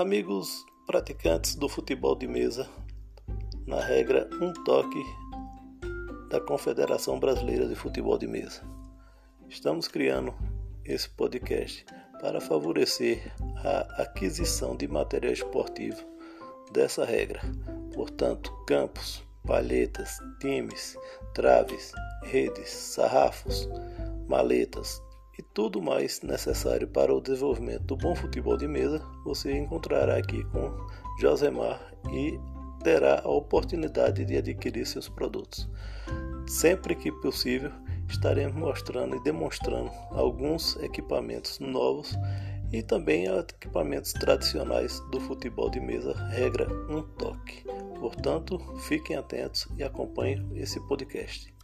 Amigos praticantes do futebol de mesa, na regra um toque da Confederação Brasileira de Futebol de Mesa. Estamos criando esse podcast para favorecer a aquisição de material esportivo dessa regra. Portanto, campos, palhetas, times, traves, redes, sarrafos, maletas e tudo mais necessário para o desenvolvimento do bom futebol de mesa você encontrará aqui com Josemar e terá a oportunidade de adquirir seus produtos. Sempre que possível, estaremos mostrando e demonstrando alguns equipamentos novos e também equipamentos tradicionais do futebol de mesa, regra um toque. Portanto, fiquem atentos e acompanhem esse podcast.